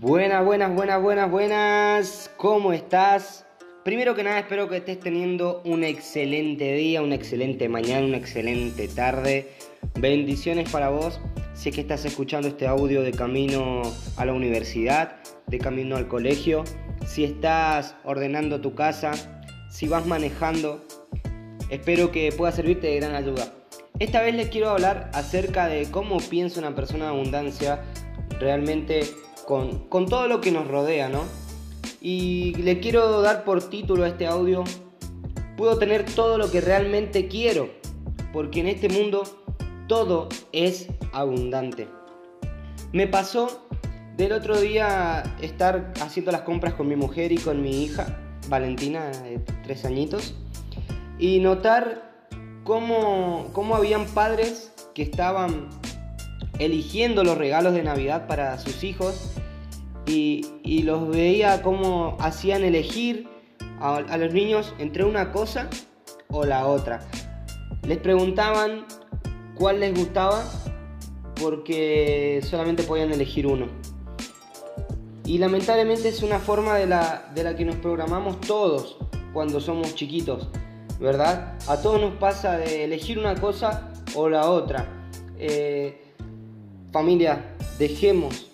Buenas, buenas, buenas, buenas, buenas. ¿Cómo estás? Primero que nada espero que estés teniendo un excelente día, una excelente mañana, una excelente tarde. Bendiciones para vos. Si es que estás escuchando este audio de camino a la universidad, de camino al colegio, si estás ordenando tu casa, si vas manejando, espero que pueda servirte de gran ayuda. Esta vez les quiero hablar acerca de cómo piensa una persona de abundancia realmente con, todo lo que nos rodea, ¿no? Y le quiero dar por título a este audio, puedo tener todo lo que realmente quiero, porque en este mundo todo es abundante. Me pasó del otro día estar haciendo las compras con mi mujer y con mi hija, Valentina, de tres añitos, y notar cómo, cómo habían padres que estaban eligiendo los regalos de Navidad para sus hijos y, los veía cómo hacían elegir a, los niños entre una cosa o la otra. Les preguntaban cuál les gustaba porque solamente podían elegir uno. Y lamentablemente es una forma de la, de la que nos programamos todos cuando somos chiquitos, ¿verdad? A todos nos pasa de elegir una cosa o la otra. Eh, familia, dejemos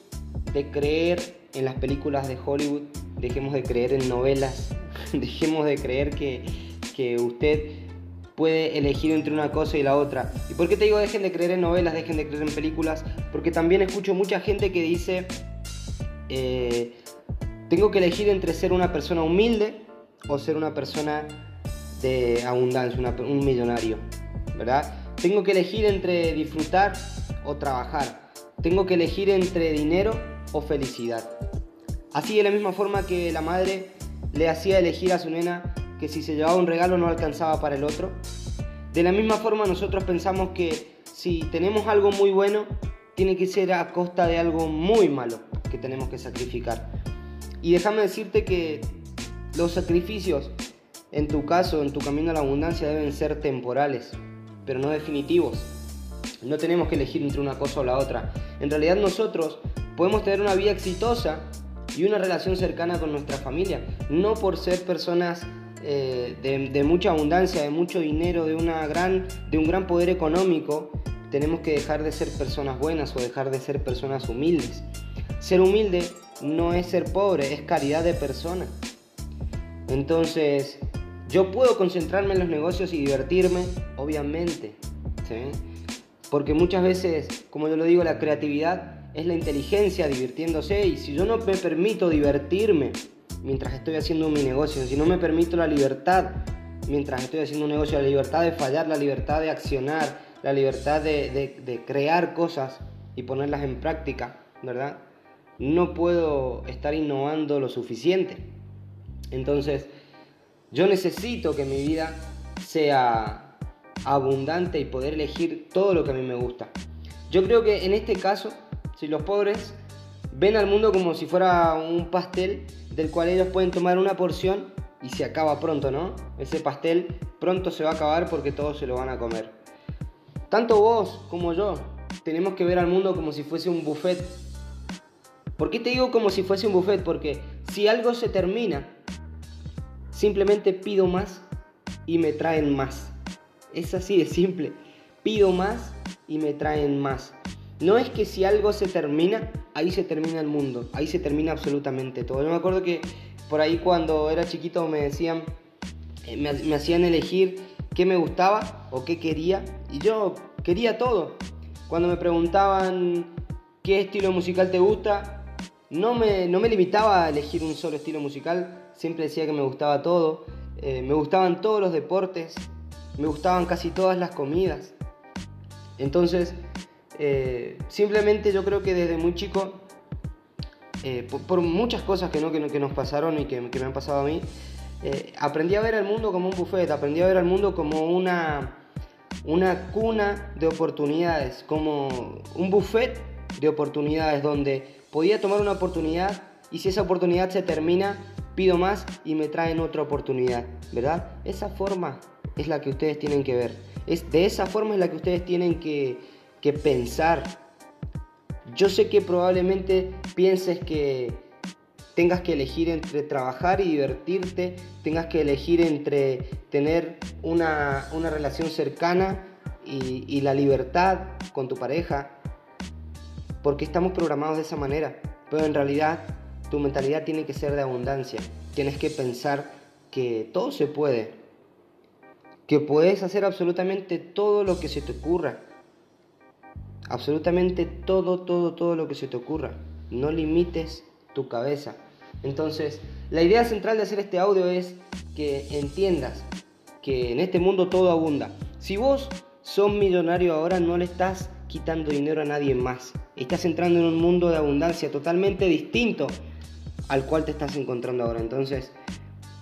de creer en las películas de Hollywood, dejemos de creer en novelas, dejemos de creer que, que usted puede elegir entre una cosa y la otra. ¿Y por qué te digo dejen de creer en novelas, dejen de creer en películas? Porque también escucho mucha gente que dice, eh, tengo que elegir entre ser una persona humilde o ser una persona de abundancia, un millonario, ¿verdad? Tengo que elegir entre disfrutar o trabajar. Tengo que elegir entre dinero o felicidad. Así de la misma forma que la madre le hacía elegir a su nena que si se llevaba un regalo no alcanzaba para el otro. De la misma forma nosotros pensamos que si tenemos algo muy bueno, tiene que ser a costa de algo muy malo que tenemos que sacrificar. Y déjame decirte que los sacrificios, en tu caso, en tu camino a la abundancia, deben ser temporales, pero no definitivos. No tenemos que elegir entre una cosa o la otra. En realidad nosotros podemos tener una vida exitosa y una relación cercana con nuestra familia, no por ser personas eh, de, mucha abundancia, de mucho dinero, de, una gran, de un gran poder económico, tenemos que dejar de ser personas buenas o dejar de ser personas humildes. Ser humilde no es ser pobre, es caridad de persona. Entonces, yo puedo concentrarme en los negocios y divertirme, obviamente. Porque muchas veces, como yo lo digo, la creatividad es la inteligencia divirtiéndose y si yo no me permito divertirme mientras estoy haciendo mi negocio, si no me permito la libertad mientras estoy haciendo un negocio, la libertad de fallar, la libertad de accionar, la libertad de, crear cosas y ponerlas en práctica, ¿verdad? No puedo estar innovando lo suficiente. Entonces, yo necesito que mi vida sea abundante y poder elegir todo lo que a mí me gusta. Yo creo que en este caso si los pobres ven al mundo como si fuera un pastel del cual ellos pueden tomar una porción y se acaba pronto, ¿no? Ese pastel pronto se va a acabar porque todos se lo van a comer. Tanto vos como yo tenemos que ver al mundo como si fuese un buffet. ¿Por qué te digo como si fuese un buffet? Porque si algo se termina, simplemente pido más y me traen más. Es así de simple. Pido más y me traen más. No es que si algo se termina, ahí se termina el mundo, ahí se termina absolutamente todo. Yo me acuerdo que por ahí cuando era chiquito me decían, eh, me, hacían elegir qué me gustaba o qué quería y yo quería todo. Cuando me preguntaban qué estilo musical te gusta, no me, no me limitaba a elegir un solo estilo musical, siempre decía que me gustaba todo. Eh, me gustaban todos los deportes, me gustaban casi todas las comidas. Entonces, eh, simplemente yo creo que desde muy chico, eh, por, muchas cosas que, ¿no? que, nos pasaron y que, me han pasado a mí, eh, aprendí a ver el mundo como un buffet, aprendí a ver el mundo como una, una cuna de oportunidades, como un buffet de oportunidades donde podía tomar una oportunidad y si esa oportunidad se termina, pido más y me traen otra oportunidad, ¿verdad? Esa forma es la que ustedes tienen que ver. Es, de esa forma es la que ustedes tienen que, que pensar. Yo sé que probablemente pienses que tengas que elegir entre trabajar y divertirte, tengas que elegir entre tener una, relación cercana y, y la libertad con tu pareja, porque estamos programados de esa manera, pero en realidad tu mentalidad tiene que ser de abundancia, tienes que pensar que todo se puede, que puedes hacer absolutamente todo lo que se te ocurra, absolutamente todo, todo, todo lo que se te ocurra, no limites tu cabeza. Entonces, la idea central de hacer este audio es que entiendas que en este mundo todo abunda. Si vos sos millonario ahora, no le estás quitando dinero a nadie más. Estás entrando en un mundo de abundancia totalmente distinto al cual te estás encontrando ahora. Entonces,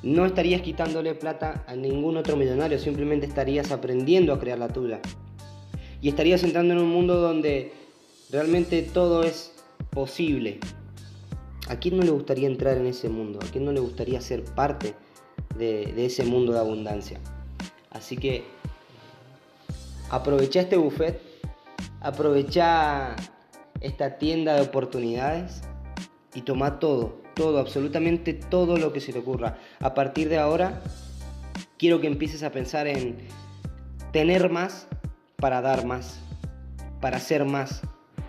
no estarías quitándole plata a ningún otro millonario, simplemente estarías aprendiendo a crear la tuya. Y estarías entrando en un mundo donde realmente todo es posible. ¿A quién no le gustaría entrar en ese mundo? ¿A quién no le gustaría ser parte de, ese mundo de abundancia? Así que aprovecha este buffet, aprovecha esta tienda de oportunidades y toma todo, todo, absolutamente todo lo que se te ocurra. A partir de ahora, quiero que empieces a pensar en tener más para dar más, para ser más,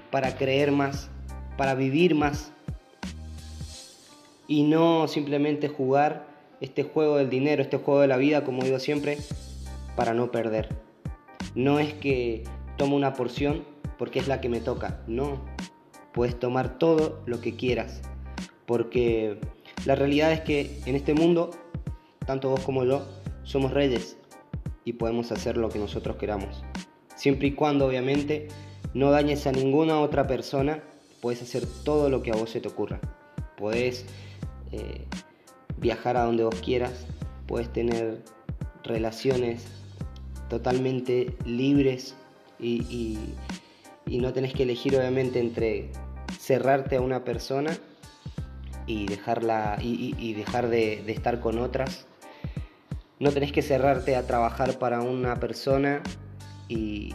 para creer más, para vivir más. Y no simplemente jugar este juego del dinero, este juego de la vida, como digo siempre, para no perder. No es que tomo una porción porque es la que me toca, no. Puedes tomar todo lo que quieras, porque la realidad es que en este mundo, tanto vos como yo, somos reyes y podemos hacer lo que nosotros queramos. Siempre y cuando, obviamente, no dañes a ninguna otra persona, puedes hacer todo lo que a vos se te ocurra. Puedes eh, viajar a donde vos quieras, puedes tener relaciones totalmente libres y, no tenés que elegir obviamente entre cerrarte a una persona y dejarla y, dejar de, estar con otras. No tenés que cerrarte a trabajar para una persona y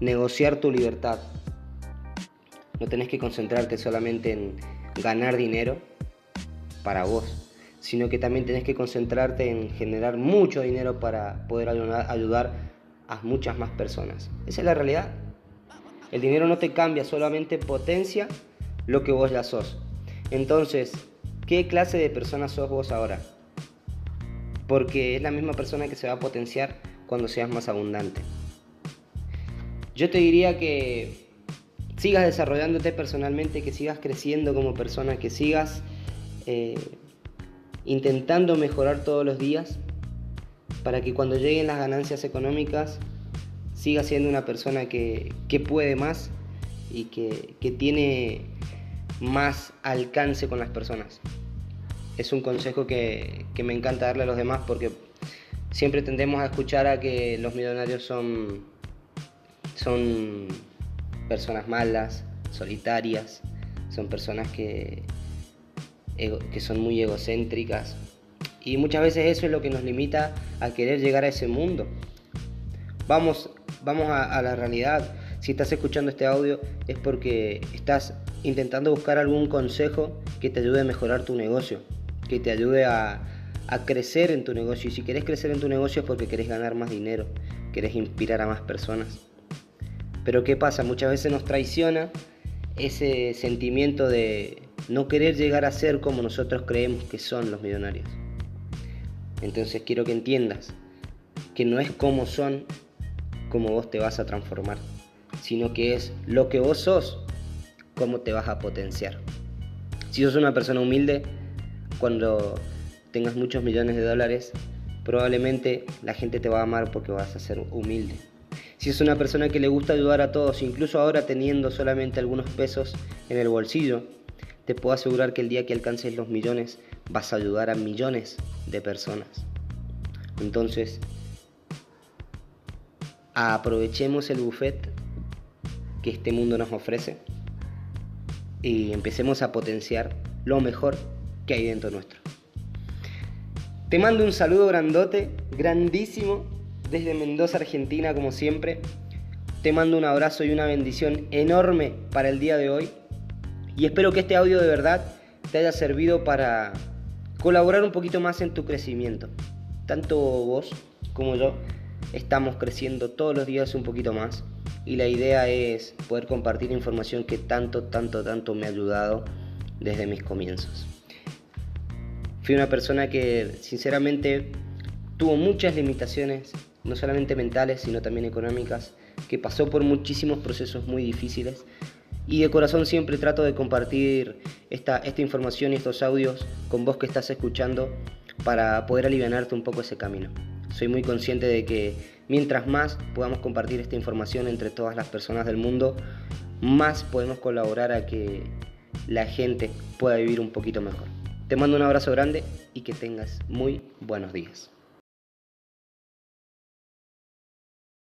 negociar tu libertad. No tenés que concentrarte solamente en ganar dinero para vos, sino que también tenés que concentrarte en generar mucho dinero para poder ayudar a muchas más personas. Esa es la realidad. El dinero no te cambia, solamente potencia lo que vos ya sos. Entonces, ¿qué clase de persona sos vos ahora? Porque es la misma persona que se va a potenciar cuando seas más abundante. Yo te diría que sigas desarrollándote personalmente, que sigas creciendo como persona, que sigas eh, intentando mejorar todos los días para que cuando lleguen las ganancias económicas sigas siendo una persona que, puede más y que, que tiene más alcance con las personas. Es un consejo que, me encanta darle a los demás porque siempre tendemos a escuchar a que los millonarios son, son personas malas, solitarias, son personas que, que son muy egocéntricas. Y muchas veces eso es lo que nos limita a querer llegar a ese mundo. Vamos, vamos a la realidad. Si estás escuchando este audio es porque estás intentando buscar algún consejo que te ayude a mejorar tu negocio, que te ayude a, crecer en tu negocio. Y si querés crecer en tu negocio es porque querés ganar más dinero, querés inspirar a más personas. Pero ¿qué pasa? Muchas veces nos traiciona ese sentimiento de no querer llegar a ser como nosotros creemos que son los millonarios. Entonces quiero que entiendas que no es como son como vos te vas a transformar, sino que es lo que vos sos cómo te vas a potenciar. Si sos una persona humilde, cuando tengas muchos millones de dólares, probablemente la gente te va a amar porque vas a ser humilde. Si es una persona que le gusta ayudar a todos, incluso ahora teniendo solamente algunos pesos en el bolsillo, te puedo asegurar que el día que alcances los millones vas a ayudar a millones de personas. Entonces, aprovechemos el buffet que este mundo nos ofrece y empecemos a potenciar lo mejor que hay dentro nuestro. Te mando un saludo grandote, grandísimo, desde Mendoza, Argentina, como siempre. Te mando un abrazo y una bendición enorme para el día de hoy. Y espero que este audio de verdad te haya servido para colaborar un poquito más en tu crecimiento. Tanto vos como yo estamos creciendo todos los días un poquito más y la idea es poder compartir información que tanto, tanto, tanto me ha ayudado desde mis comienzos. Fui una persona que sinceramente tuvo muchas limitaciones, no solamente mentales, sino también económicas, que pasó por muchísimos procesos muy difíciles y de corazón siempre trato de compartir esta, esta información y estos audios con vos que estás escuchando para poder aliviarte un poco ese camino. Soy muy consciente de que mientras más podamos compartir esta información entre todas las personas del mundo, más podemos colaborar a que la gente pueda vivir un poquito mejor. Te mando un abrazo grande y que tengas muy buenos días.